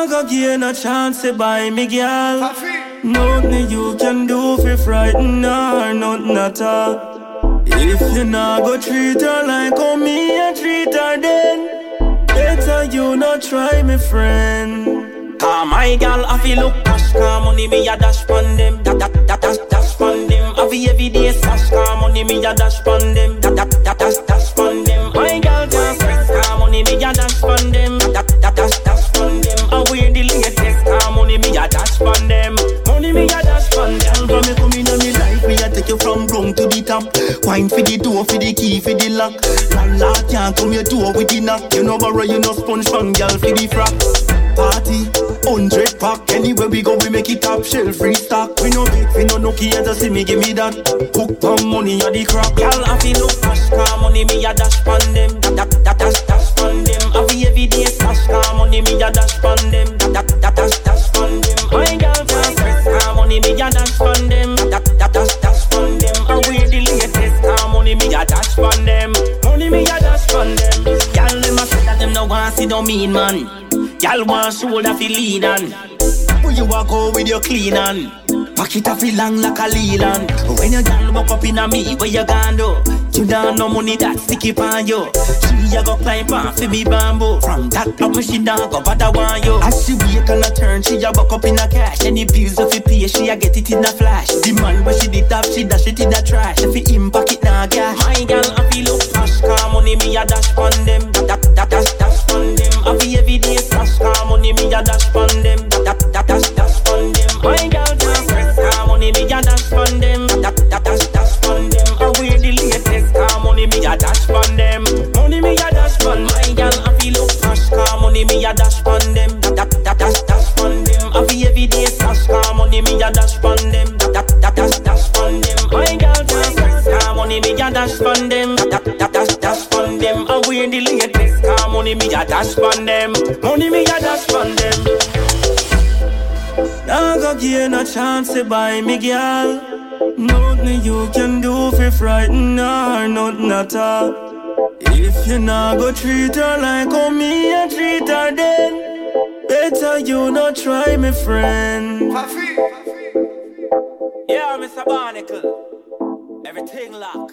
Now go gain a chance to buy me girl. Nothing you can do fi frighten her, nothing at all. If you not go treat her like how me I treat her, then better you not try me friend. Ah, my girl, I feel look cash, car money me a dash pon them, that that that dash dash pon them. I feel every day sash, car money me a dash pon them, that that that dash dash pon them. You from ground to the top. Wine for the door, for the key, for the lock. Landlord can't come your door with the knock. You know borrow, you know sponge from girl for the frock. Party, hundred pack. Anywhere we go, we make it top shelf free stock. We no big, we no Nokia, just see me give me that. Hook on money, you the crap. Girl, I feel look cash, car money me a dash pon them, that that that a pon them, money me a dash pon them. Girl, them a say that them no want see no mean man. Girl want shoulder fi lean on. Where you a go with your clean on? Pack it off long like a leland. When your girl walk up in a me, where you gone do? You don't know money that sticky pan you. She a go climb on fi me bamboo. From that up she don't go bother want you. As she wake and a turn, she a walk up in a cash. Any bills if you pay, she a get it in a flash. The man where she did have, she dash it in a trash. If he My girl can't car money me a dash pon them. That that dash dash pon them. I wear the latest, car money me a dash pon them. Money me a dash pon my girl. I feel look car money me a dash pon them. That that that dash dash pon them. I feel every day slash car money me a dash pon them. That that that dash dash pon them. My girl can't car money me a dash pon them. That that dash dash pon them. I wear the latest, car money me a dash pon them. Money me a dash pon them. Now go gain a chance to buy me girl. Nothing you can do fi frighten her, nothing at all. If you not go treat her like how me I treat her, then better you not try me friend. Yeah, Mr. Barnacle. Everything lock.